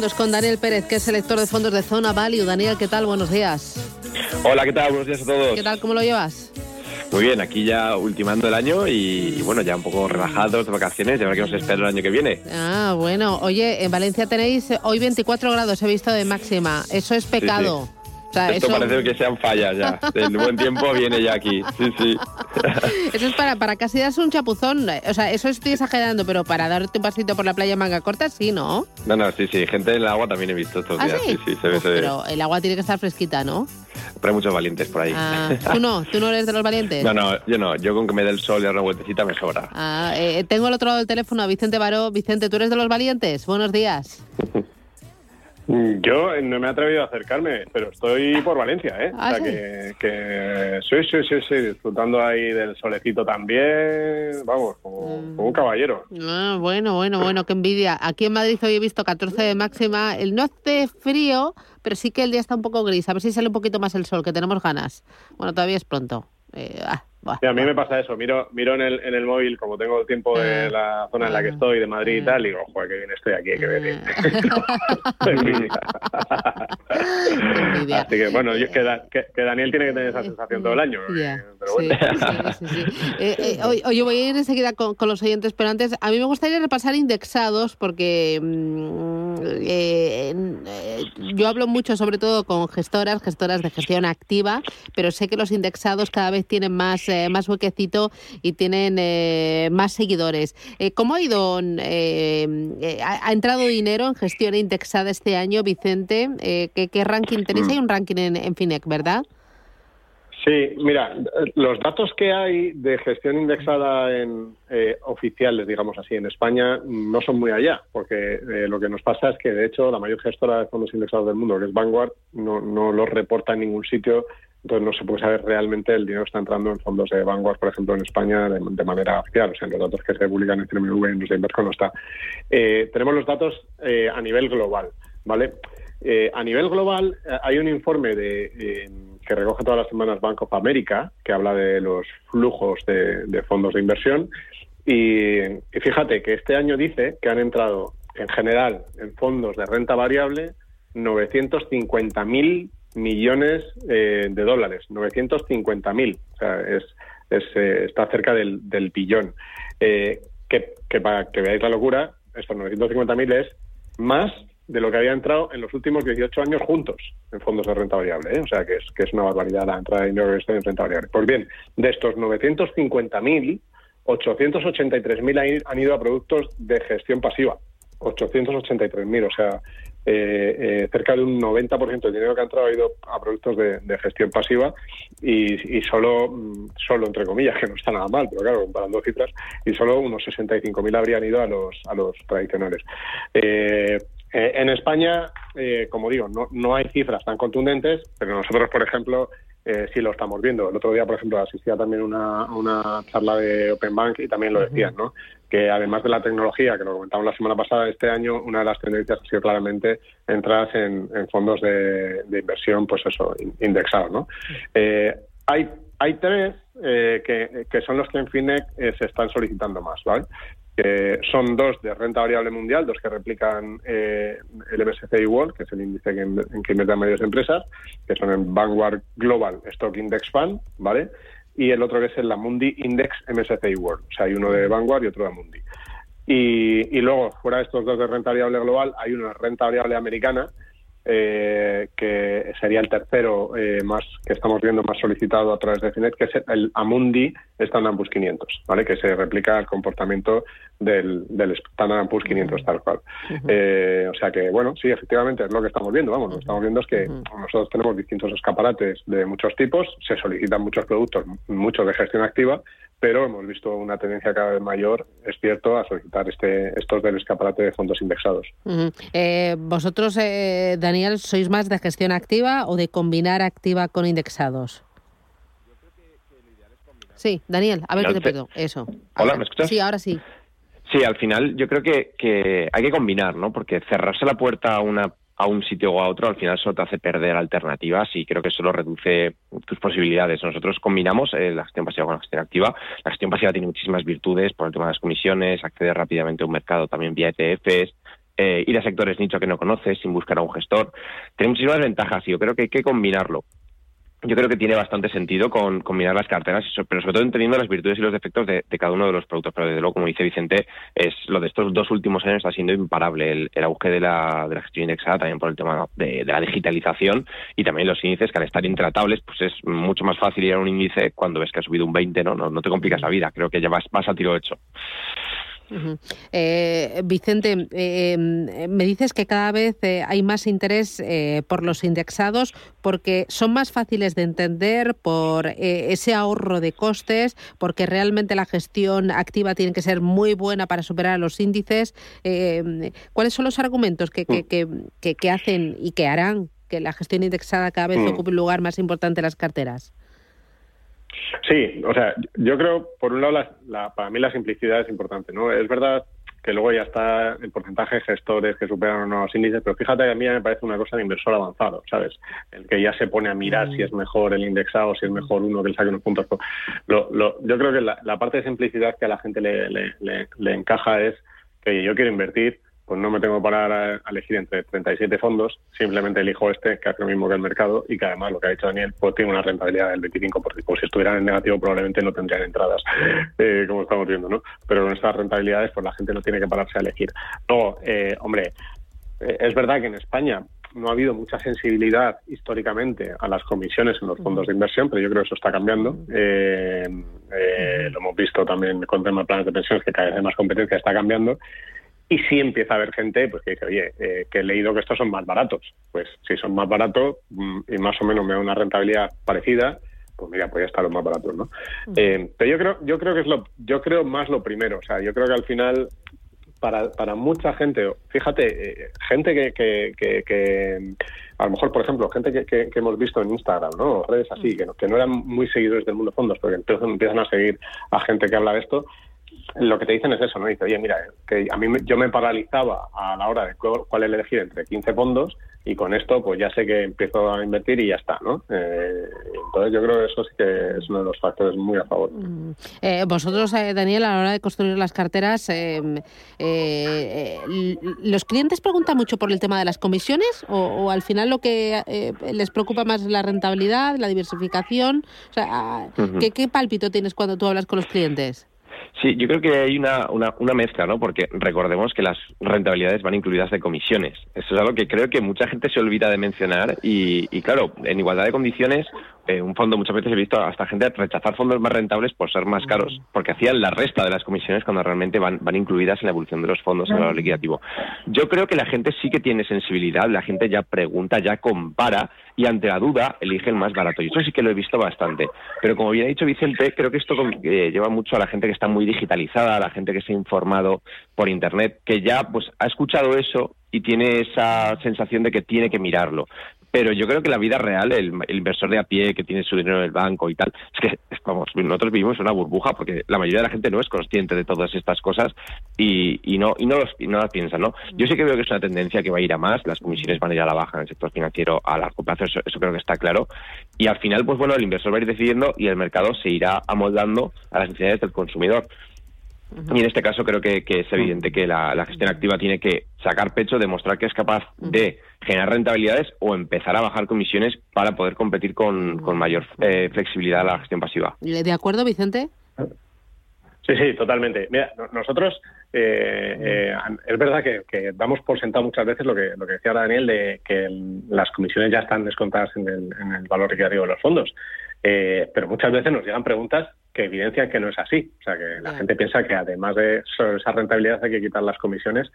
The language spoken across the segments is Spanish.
Fondos con Daniel Pérez, que es selector de fondos de Zona Value. Daniel, ¿qué tal? Buenos días. Hola, ¿qué tal? Buenos días a todos. ¿Qué tal? ¿Cómo lo llevas? Muy bien, aquí ya ultimando el año y, y bueno, ya un poco relajados de vacaciones, ya ver qué nos espera el año que viene. Ah, bueno. Oye, en Valencia tenéis hoy 24 grados, he visto de máxima. Eso es pecado. O sea, Esto eso, parece que sean fallas ya. El buen tiempo viene ya aquí. Sí, sí. eso es para, para casi darse un chapuzón. O sea, eso estoy exagerando, pero para darte un pasito por la playa manga corta, sí, ¿no? No, no, sí, sí. Gente en el agua también he visto estos ¿Ah, días. sí? Sí, sí, se ve, Uf, se ve. Pero el agua tiene que estar fresquita, ¿no? Pero hay muchos valientes por ahí. Ah, ¿Tú no? ¿Tú no eres de los valientes? No, no, yo no. Yo con que me dé el sol y una vueltecita me sobra. Ah, eh, tengo al otro lado del teléfono a Vicente Baró. Vicente, ¿tú eres de los valientes? Buenos días. Yo eh, no me he atrevido a acercarme, pero estoy por Valencia, ¿eh? ¿Ah, o sea sí? que, que sí, sí, sí, sí, disfrutando ahí del solecito también, vamos, como, Mm. como un caballero. Ah, bueno, bueno, bueno, qué envidia. Aquí en Madrid hoy he visto 14 de máxima. El no hace frío, pero sí que el día está un poco gris. A ver si sale un poquito más el sol, que tenemos ganas. Bueno, todavía es pronto. Eh, ah, buah, a mí me pasa eso, miro miro en el, en el móvil, como tengo el tiempo de Ah. la zona en la que Ah. estoy, de Madrid y Ah. tal, y digo, joder, que bien estoy aquí, ver. envidia. Así que bueno, yo- que, Da- que- que Daniel tiene que tener esa sensación todo el año. Eh, Pero bueno. sí, sí. Eh, eh, oye, voy a ir enseguida con, con los oyentes, pero antes a mí me gustaría repasar indexados porque mm, eh, eh, yo hablo mucho sobre todo con gestoras, gestoras de gestión activa, pero sé que los indexados cada vez tienen más, eh, más huequecito y tienen eh, más seguidores. Eh, ¿Cómo ha ido? eh, eh, ha, ha entrado dinero en gestión indexada este año, Vicente? ¿qué, qué ranking tenéis? Hay un ranking en, en Finec, ¿verdad? Sí, mira, los datos que hay de gestión indexada en eh, oficiales, digamos así, en España no son muy allá, porque eh, lo que nos pasa es que, de hecho, la mayor gestora de fondos indexados del mundo, que es Vanguard, no, no los reporta en ningún sitio, entonces no se puede saber realmente el dinero que está entrando en fondos de Vanguard, por ejemplo, en España, de, manera oficial, o sea, los datos que se publican en CNMV, en los de Inversco no está. Eh, tenemos los datos eh, a nivel global, ¿vale? Eh, a nivel global, eh, hay un informe de, que recoge todas las semanas Bank of America, que habla de los flujos de, de fondos de inversión. Y, y fíjate que este año dice que han entrado, en general, en fondos de renta variable, 950.000 millones eh, de dólares. 950.000. O sea, es, es, eh, está cerca del, del billón. Eh, que, que para que veáis la locura, estos 950.000 es más de lo que había entrado en los últimos 18 años juntos en fondos de renta variable. ¿eh? O sea, que es, que es una barbaridad la entrada de dinero este en renta variable. Pues bien, de estos 950.000, 883.000 han ido- han ido a productos de gestión pasiva. 883.000, o sea, eh, eh, cerca de un 90% del dinero que ha entrado ha ido a productos de, de gestión pasiva y, y solo, mm, solo, entre comillas, que no está nada mal, pero claro, comparando cifras, y solo unos 65.000 habrían ido a los, a los tradicionales. Eh, eh, en España, eh, como digo, no, no hay cifras tan contundentes, pero nosotros, por ejemplo, eh, sí lo estamos viendo. El otro día, por ejemplo, asistía también una, a una charla de Open Bank y también lo decían, ¿no? Que además de la tecnología, que lo comentamos la semana pasada, este año una de las tendencias ha sido claramente entradas en, fondos de, inversión, pues eso, in- indexados, ¿no? Eh, hay, hay tres eh, que, que son los que en FINEC eh, se están solicitando más, ¿vale? Que son dos de renta variable mundial, dos que replican eh, el MSCI World, que es el índice que en que invierten mayores empresas, que son el Vanguard Global Stock Index Fund, ¿vale? Y el otro que es el Amundi Index MSCI World. O sea, hay uno de Vanguard y otro de Amundi. Y, y luego, fuera de estos dos de renta variable global, hay una renta variable americana, eh, que sería el tercero eh, más que estamos viendo más solicitado a través de Finet, que es el Amundi Standard Poor's 500, ¿vale? que se replica el comportamiento del, del Standard Poor's 500 tal cual. Eh, o sea que, bueno, sí, efectivamente es lo que estamos viendo. Vamos, lo que estamos viendo es que nosotros tenemos distintos escaparates de muchos tipos, se solicitan muchos productos, muchos de gestión activa, pero hemos visto una tendencia cada vez mayor, es cierto, a solicitar este, estos del escaparate de fondos indexados. Eh, ¿Vosotros, eh, Daniel, sois más de gestión activa o de combinar activa con indexados? Sí, Daniel, a ver qué te pido. Eso. Hola, ¿me escuchas? Sí, ahora sí. Sí, al final yo creo que, que hay que combinar, ¿no? Porque cerrarse la puerta a una a un sitio o a otro al final solo te hace perder alternativas y creo que solo reduce tus posibilidades. Nosotros combinamos eh, la gestión pasiva con la gestión activa. La gestión pasiva tiene muchísimas virtudes por el tema de las comisiones, acceder rápidamente a un mercado también vía ETFs, eh, ir a sectores nicho que no conoces sin buscar a un gestor. Tiene muchísimas ventajas y yo creo que hay que combinarlo yo creo que tiene bastante sentido con combinar las carteras, pero sobre todo entendiendo las virtudes y los defectos de, cada uno de los productos. Pero desde luego, como dice Vicente, es lo de estos dos últimos años está siendo imparable. El, auge de la, de la gestión indexada también por el tema de, la digitalización y también los índices que al estar intratables, pues es mucho más fácil ir a un índice cuando ves que ha subido un 20, ¿no? No, no te complicas la vida. Creo que ya vas, vas a tiro hecho. Eh, Vicente, eh, em, me dices que cada vez eh, hay más interés por los indexados porque son más fáciles de entender por ese ahorro de costes, porque realmente la gestión activa tiene que ser muy buena para superar los índices. Em, ¿Cuáles son los argumentos que, que, mm. que, hacen y que harán que la gestión indexada cada vez mm. ocupe un lugar más importante en las carteras? Sí, o sea, yo creo, por un lado, la, para mí la simplicidad es importante, ¿no? Es verdad que luego ya está el porcentaje de gestores que superan unos índices, pero fíjate, a mí me parece una cosa de inversor avanzado, ¿sabes? El que ya se pone a mirar si es mejor el indexado, si es mejor uno que le saque unos puntos. Lo, lo, yo creo que la, parte de simplicidad que a la gente le, le, le encaja es que yo quiero invertir, pues no me tengo que parar a, elegir entre 37 fondos, simplemente elijo este que hace lo mismo que el mercado y que además, lo que ha dicho Daniel, pues tiene una rentabilidad del 25%. Pues si estuvieran en negativo probablemente no tendrían entradas, eh, como estamos viendo, ¿no? Pero con estas rentabilidades, pues la gente no tiene que pararse a elegir. Luego, eh, hombre, eh, es verdad que en España no ha habido mucha sensibilidad históricamente a las comisiones en los fondos de inversión, pero yo creo que eso está cambiando. lo hemos visto también con temas de planes de pensiones, que cada vez hay más competencia, está cambiando. Y sí empieza a haber gente pues, que dice, oye, eh, que he leído que estos son más baratos. Pues si son más baratos mm, y más o menos me da una rentabilidad parecida, pues mira, pues ya está lo más barato, ¿no? Eh, pero yo creo, yo creo que es lo, yo creo más lo primero. O sea, yo creo que al final para, para mucha gente, fíjate, eh, gente que, que, que, a lo mejor, por ejemplo, gente que, que, hemos visto en Instagram, ¿no? Redes así, que no, que no eran muy seguidores del mundo fondos, porque entonces empiezan a seguir a gente que habla de esto lo que te dicen es eso, ¿no? Dice, oye, mira, que a mí yo me paralizaba a la hora de cuál elegir entre 15 fondos y con esto pues ya sé que empiezo a invertir y ya está, ¿no? Eh, entonces yo creo que eso sí que es uno de los factores muy a favor. Mm. Eh, vosotros, eh, Daniel, a la hora de construir las carteras, ¿los clientes preguntan mucho por el tema de las comisiones o, al final lo que les preocupa más es la rentabilidad, la diversificación? O sea, ¿qué, ¿qué pálpito tienes cuando tú hablas con los clientes? Sí, yo creo que hay una, una, una, mezcla, ¿no? Porque recordemos que las rentabilidades van incluidas de comisiones. Eso es algo que creo que mucha gente se olvida de mencionar y, y claro, en igualdad de condiciones eh, un fondo muchas veces he visto hasta gente rechazar fondos más rentables por ser más caros, porque hacían la resta de las comisiones cuando realmente van, van incluidas en la evolución de los fondos en el valor liquidativo. Yo creo que la gente sí que tiene sensibilidad, la gente ya pregunta, ya compara y ante la duda elige el más barato. Y eso sí que lo he visto bastante. Pero como bien ha dicho Vicente, creo que esto eh, lleva mucho a la gente que está muy digitalizada, a la gente que se ha informado por Internet, que ya pues ha escuchado eso y tiene esa sensación de que tiene que mirarlo pero yo creo que la vida real, el, inversor de a pie que tiene su dinero en el banco y tal, es que vamos, nosotros vivimos una burbuja porque la mayoría de la gente no es consciente de todas estas cosas y, y no y no, los, las piensa, ¿no? Yo sí que veo que es una tendencia que va a ir a más, las comisiones van a ir a la baja en el sector financiero a largo plazo, eso, creo que está claro. Y al final, pues bueno, el inversor va a ir decidiendo y el mercado se irá amoldando a las necesidades del consumidor. Y en este caso creo que, es evidente que la, gestión activa tiene que sacar pecho, demostrar que es capaz de generar rentabilidades o empezar a bajar comisiones para poder competir con, mayor eh, flexibilidad a la gestión pasiva. ¿De acuerdo, Vicente? Sí, sí, totalmente. Mira, nosotros eh, eh, es verdad que, damos por sentado muchas veces lo que, lo que decía Daniel de que las comisiones ya están descontadas en el, en el valor liquidativo de los fondos. pero muchas veces nos llegan preguntas que evidencian que no es así. O sea, que la gente piensa que además de esa rentabilidad hay que quitar las comisiones,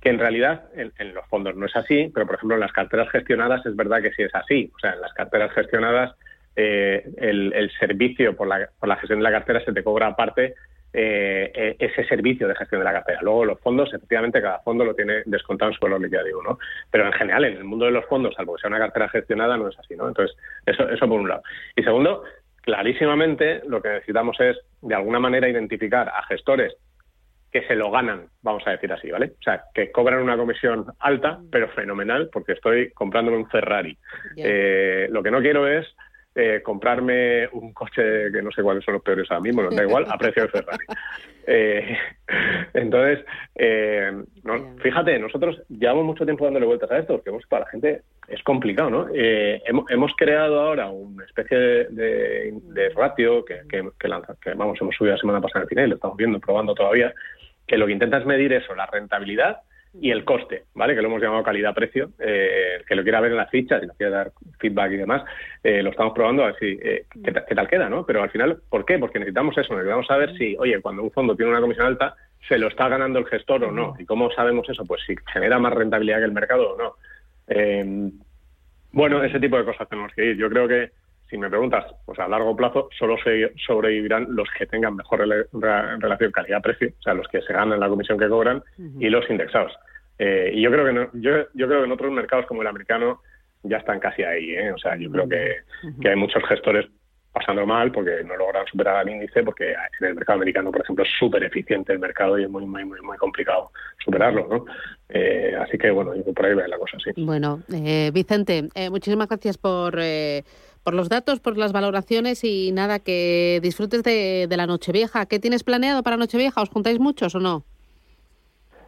que en realidad en, los fondos no es así, pero por ejemplo en las carteras gestionadas es verdad que sí es así. O sea, en las carteras gestionadas eh, el, servicio por la, por la gestión de la cartera se te cobra aparte eh, e, ese servicio de gestión de la cartera. Luego los fondos, efectivamente, cada fondo lo tiene descontado en su valor liquidativo, ¿no? Pero en general, en el mundo de los fondos, salvo que sea una cartera gestionada, no es así, ¿no? Entonces, eso, eso por un lado. Y segundo, clarísimamente lo que necesitamos es, de alguna manera, identificar a gestores que se lo ganan, vamos a decir así, ¿vale? O sea, que cobran una comisión alta, pero fenomenal, porque estoy comprándome un Ferrari. Eh, lo que no quiero es eh, comprarme un coche que no sé cuáles son los peores ahora mismo, no da igual, a precio de Ferrari. Eh, entonces, eh, fíjate, nosotros llevamos mucho tiempo dándole vueltas a esto, porque para la gente es complicado, ¿no? hemos, creado ahora una especie de, ratio que, que, vamos, hemos subido la semana pasada al final, lo estamos viendo, probando todavía, que lo que intenta es medir eso, la rentabilidad y el coste, ¿vale? Que lo hemos llamado calidad-precio, eh, que lo quiera ver en las fichas y nos quiera dar feedback y demás, eh, lo estamos probando a ver si, eh, qué, tal queda, ¿no? Pero al final, ¿por qué? Porque necesitamos eso, necesitamos saber si, oye, cuando un fondo tiene una comisión alta, se lo está ganando el gestor o no. ¿Y cómo sabemos eso? Pues si genera más rentabilidad que el mercado o no. bueno, ese tipo de cosas tenemos que ir. Yo creo que si me preguntas, pues a largo plazo solo se sobrevivirán los que tengan mejor relación calidad-precio, o sea, los que se ganan la comisión que cobran y los indexados. Eh, y yo creo que no, yo, yo creo que en otros mercados como el americano ya están casi ahí, ¿eh? o sea, yo creo que, que hay muchos gestores pasando mal porque no logran superar el índice porque en el mercado americano, por ejemplo, es súper eficiente el mercado y es muy, muy, muy, muy complicado superarlo, ¿no? Eh, así que, bueno, yo por ahí ve la cosa, sí. Bueno, eh, Vicente, eh, muchísimas gracias por por los datos, por las valoraciones y nada, que disfrutes de, de la Nochevieja. ¿Qué tienes planeado para Nochevieja? ¿Os juntáis muchos o no?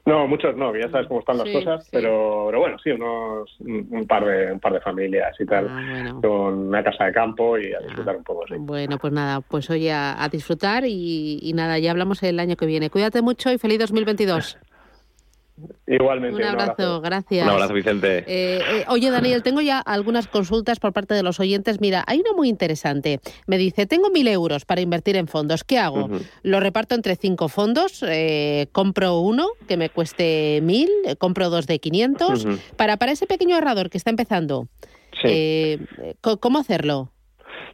No, muchos no, ya sabes cómo están las cosas, Pero, pero bueno, sí, unos un, par de un par de familias y tal, ah, con una casa de campo y a ah, disfrutar un poco, sí. Bueno, pues nada, pues hoy a, disfrutar y, y, nada, ya hablamos el año que viene. Cuídate mucho y feliz 2022. Igualmente. Un abrazo, gracias. Un abrazo, Vicente. Eh, eh, oye, Daniel, tengo ya algunas consultas por parte de los oyentes. Mira, hay una muy interesante. Me dice, tengo mil euros para invertir en fondos. ¿Qué hago? Lo reparto entre cinco fondos. Eh, compro uno que me cueste mil, compro dos de 500. para, para ese pequeño ahorrador que está empezando, ¿cómo hacerlo?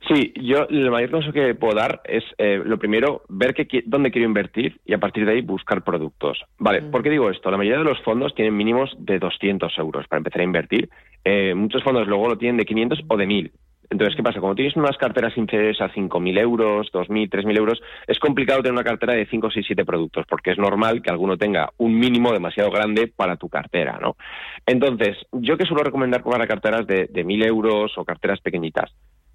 Sí, yo el mayor consejo que puedo dar es, eh, lo primero, ver qué, dónde quiero invertir y a partir de ahí buscar productos. Vale, ¿por qué digo esto? La mayoría de los fondos tienen mínimos de 200 euros para empezar a invertir. Eh, muchos fondos luego lo tienen de 500 o de 1000. Entonces, ¿qué pasa? Como tienes unas carteras inferiores a 5.000 euros, 2.000, 3.000 euros, es complicado tener una cartera de 5, 6, 7 productos, porque es normal que alguno tenga un mínimo demasiado grande para tu cartera, ¿no? Entonces, yo que suelo recomendar para carteras de, de 1.000 euros o carteras pequeñitas,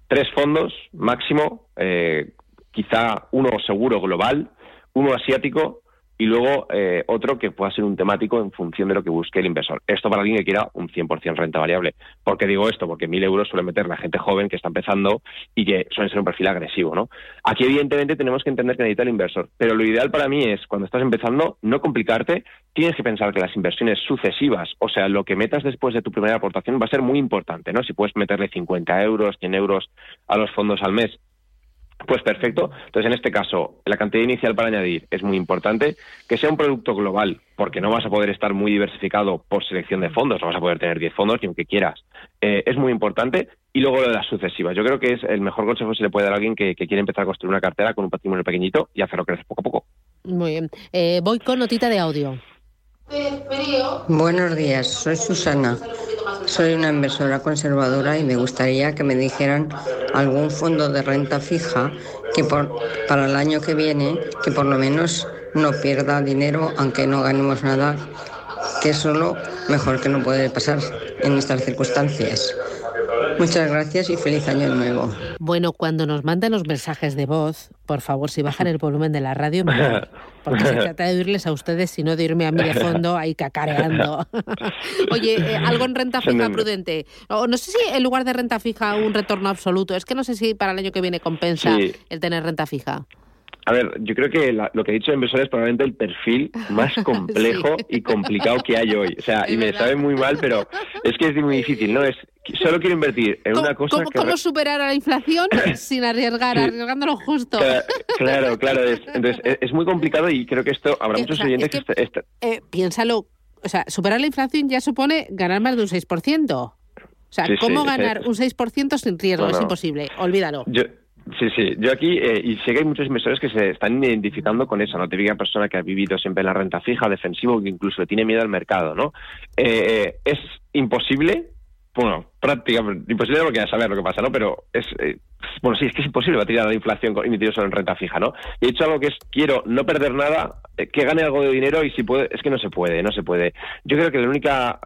tres fondos máximo, eh, quizá uno seguro global, uno asiático y luego eh, otro que pueda ser un temático en función de lo que busque el inversor. Esto para alguien que quiera un 100% renta variable. ¿Por qué digo esto? Porque mil euros suele meter la gente joven que está empezando y que suele ser un perfil agresivo, ¿no? Aquí evidentemente tenemos que entender que necesita el inversor, pero lo ideal para mí es cuando estás empezando no complicarte, tienes que pensar que las inversiones sucesivas, o sea, lo que metas después de tu primera aportación va a ser muy importante, ¿no? Si puedes meterle 50 euros, 100 euros a los fondos al mes pues perfecto. Entonces, en este caso, la cantidad inicial para añadir es muy importante. Que sea un producto global, porque no vas a poder estar muy diversificado por selección de fondos, no vas a poder tener 10 fondos ni aunque quieras. Eh, es muy importante. Y luego lo de las sucesivas. Yo creo que es el mejor consejo que se le puede dar a alguien que, quiere empezar a construir una cartera con un patrimonio pequeñito y hacerlo crecer poco a poco. Muy bien. Eh, voy con notita de audio. Buenos días, soy Susana. Soy una inversora conservadora y me gustaría que me dijeran algún fondo de renta fija que por, para el año que viene, que por lo menos no pierda dinero aunque no ganemos nada, que es solo mejor que no puede pasar en estas circunstancias. Muchas gracias y feliz año nuevo. Bueno, cuando nos mandan los mensajes de voz, por favor, si bajan el volumen de la radio, porque se trata de oírles a ustedes, sino de irme a mí de fondo ahí cacareando. Oye, eh, algo en renta fija prudente. O no sé si en lugar de renta fija un retorno absoluto. Es que no sé si para el año que viene compensa el tener renta fija. A ver, yo creo que lo que he dicho de inversor es probablemente el perfil más complejo y complicado que hay hoy. O sea, y me sabe muy mal, pero es que es muy difícil, ¿no? Es solo quiero invertir en una cosa ¿cómo, ¿Cómo superar a la inflación sin arriesgar, arriesgándolo justo? Claro, claro. es, entonces, es, muy complicado y creo que esto habrá muchos oyentes que... Este, eh, piénsalo, o sea, superar la inflación ya supone ganar más de un 6%. O sea, ¿cómo ganar un 6% sin riesgo? es imposible, olvídalo. Sí, sí. Yo aquí, eh, y sé que hay muchos inversores que se están identificando con eso, ¿no? Típica persona que ha vivido siempre en la renta fija, defensivo, que incluso tiene miedo al mercado, ¿no? Eh, es imposible, bueno, prácticamente imposible porque ya saber lo que pasa, ¿no? Pero es, eh, bueno, sí, es que es imposible batir a la inflación invertido solo en renta fija, ¿no? Y he dicho algo que es, quiero no perder nada, que gane algo de dinero y si puede, es que no se puede, no se puede. Yo creo que la única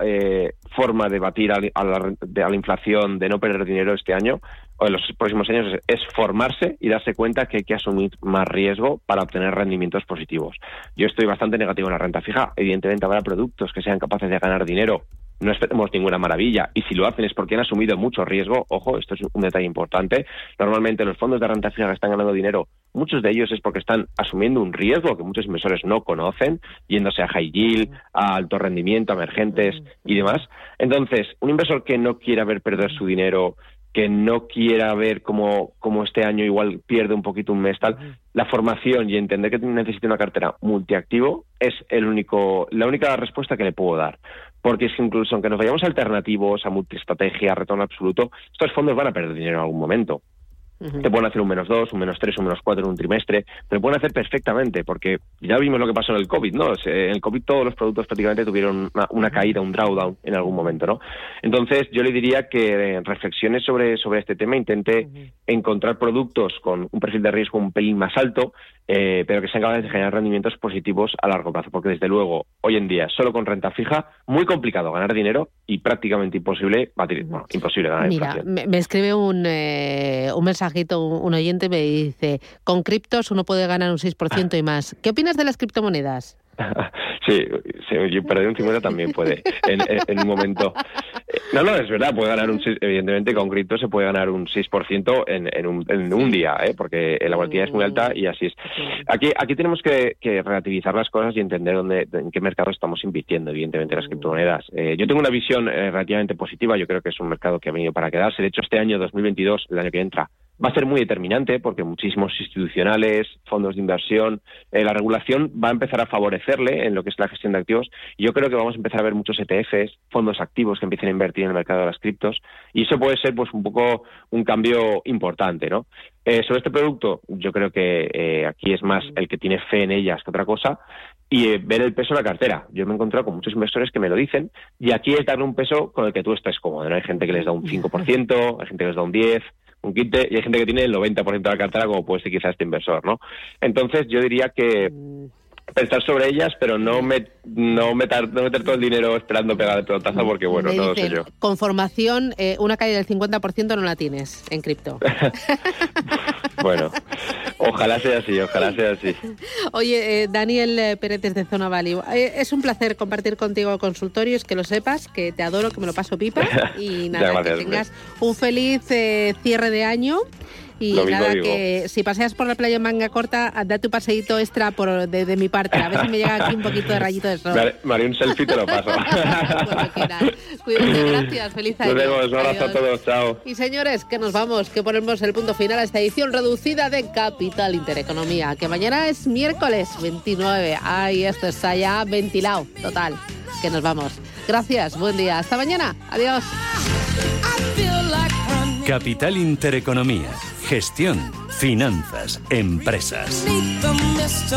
forma de batir a, la, a la inflación, de no perder dinero este año, en los próximos años es, formarse y darse cuenta que hay que asumir más riesgo para obtener rendimientos positivos. Yo estoy bastante negativo en la renta fija. Evidentemente habrá productos que sean capaces de ganar dinero no esperemos ninguna maravilla. Y si lo hacen es porque han asumido mucho riesgo. Ojo, esto es un detalle importante. Normalmente los fondos de renta fija que están ganando dinero, muchos de ellos es porque están asumiendo un riesgo que muchos inversores no conocen, yéndose a high yield, a alto rendimiento, a emergentes y demás. Entonces, un inversor que no quiera ver perder su dinero que no quiera ver cómo, cómo este año igual pierde un poquito un mes tal, la formación y entender que necesita una cartera multiactivo es el único, la única respuesta que le puedo dar. Porque es incluso aunque nos vayamos a alternativos, a multiestrategia, a retorno absoluto, estos fondos van a perder dinero en algún momento. Te pueden hacer un menos dos, un menos tres, un menos cuatro en un trimestre, pero pueden hacer perfectamente, porque ya vimos lo que pasó en el COVID, ¿no? En el COVID todos los productos prácticamente tuvieron una, caída, un drawdown en algún momento, ¿no? Entonces yo le diría que reflexiones sobre, sobre este tema, intente encontrar productos con un perfil de riesgo un pelín más alto, eh, pero que sean capaces de generar rendimientos positivos a largo plazo, porque desde luego, hoy en día, solo con renta fija, muy complicado ganar dinero y prácticamente imposible, bueno, imposible ganar Mira, me, escribe un, eh, un mensajito, un, oyente me dice, con criptos uno puede ganar un 6% y más. ¿Qué opinas de las criptomonedas? sí, sí, perder un 50 también puede, en, un momento. No, no, es verdad, puede ganar un evidentemente con cripto se puede ganar un 6% en, en, un, en un día, ¿eh? porque la volatilidad es muy alta y así es. Aquí, aquí tenemos que, relativizar las cosas y entender dónde, en qué mercado estamos invirtiendo, evidentemente, las criptomonedas. Eh, yo tengo una visión eh, relativamente positiva, yo creo que es un mercado que ha venido para quedarse. De hecho, este año 2022, el año que entra, va a ser muy determinante porque muchísimos institucionales, fondos de inversión, eh, la regulación va a empezar a favorecerle en lo que es la gestión de activos. Y yo creo que vamos a empezar a ver muchos ETFs, fondos activos que empiecen a invertir en el mercado de las criptos. Y eso puede ser pues un poco un cambio importante, ¿no? Eh, sobre este producto, yo creo que eh, aquí es más el que tiene fe en ellas que otra cosa y ver el peso de la cartera. Yo me he encontrado con muchos inversores que me lo dicen y aquí es darle un peso con el que tú estés cómodo. ¿no? Hay gente que les da un 5%, hay gente que les da un 10%, un quinte y hay gente que tiene el 90% de la cartera como puede ser quizás este inversor, ¿no? Entonces yo diría que mm pensar sobre ellas, pero no, me, no, meter, no meter todo el dinero esperando pegar el pelotazo porque, bueno, no lo sé yo. Con formación, eh, una caída del 50% no la tienes en cripto. bueno, ojalá sea así, ojalá sea así. Oye, eh, Daniel eh, Pérez de Zona Value, es un placer compartir contigo el consultorio, es que lo sepas, que te adoro, que me lo paso pipa y nada, que tengas un feliz cierre de año y nada, que si paseas por la playa en manga corta, da tu paseíto extra por, de, mi parte. A ver si me llega aquí un poquito de rayito de sol. María, un selfie te lo paso. Cuídate, gracias. Feliz año. Nos vemos, un abrazo a todos. Chao. Y señores, que nos vamos, que ponemos el punto final a esta edición reducida de Capital Intereconomía, que mañana es miércoles 29. Ay, esto está ya ventilado, total. Que nos vamos. Gracias, buen día. Hasta mañana. Adiós. Capital Intereconomía. Gestión, finanzas, empresas.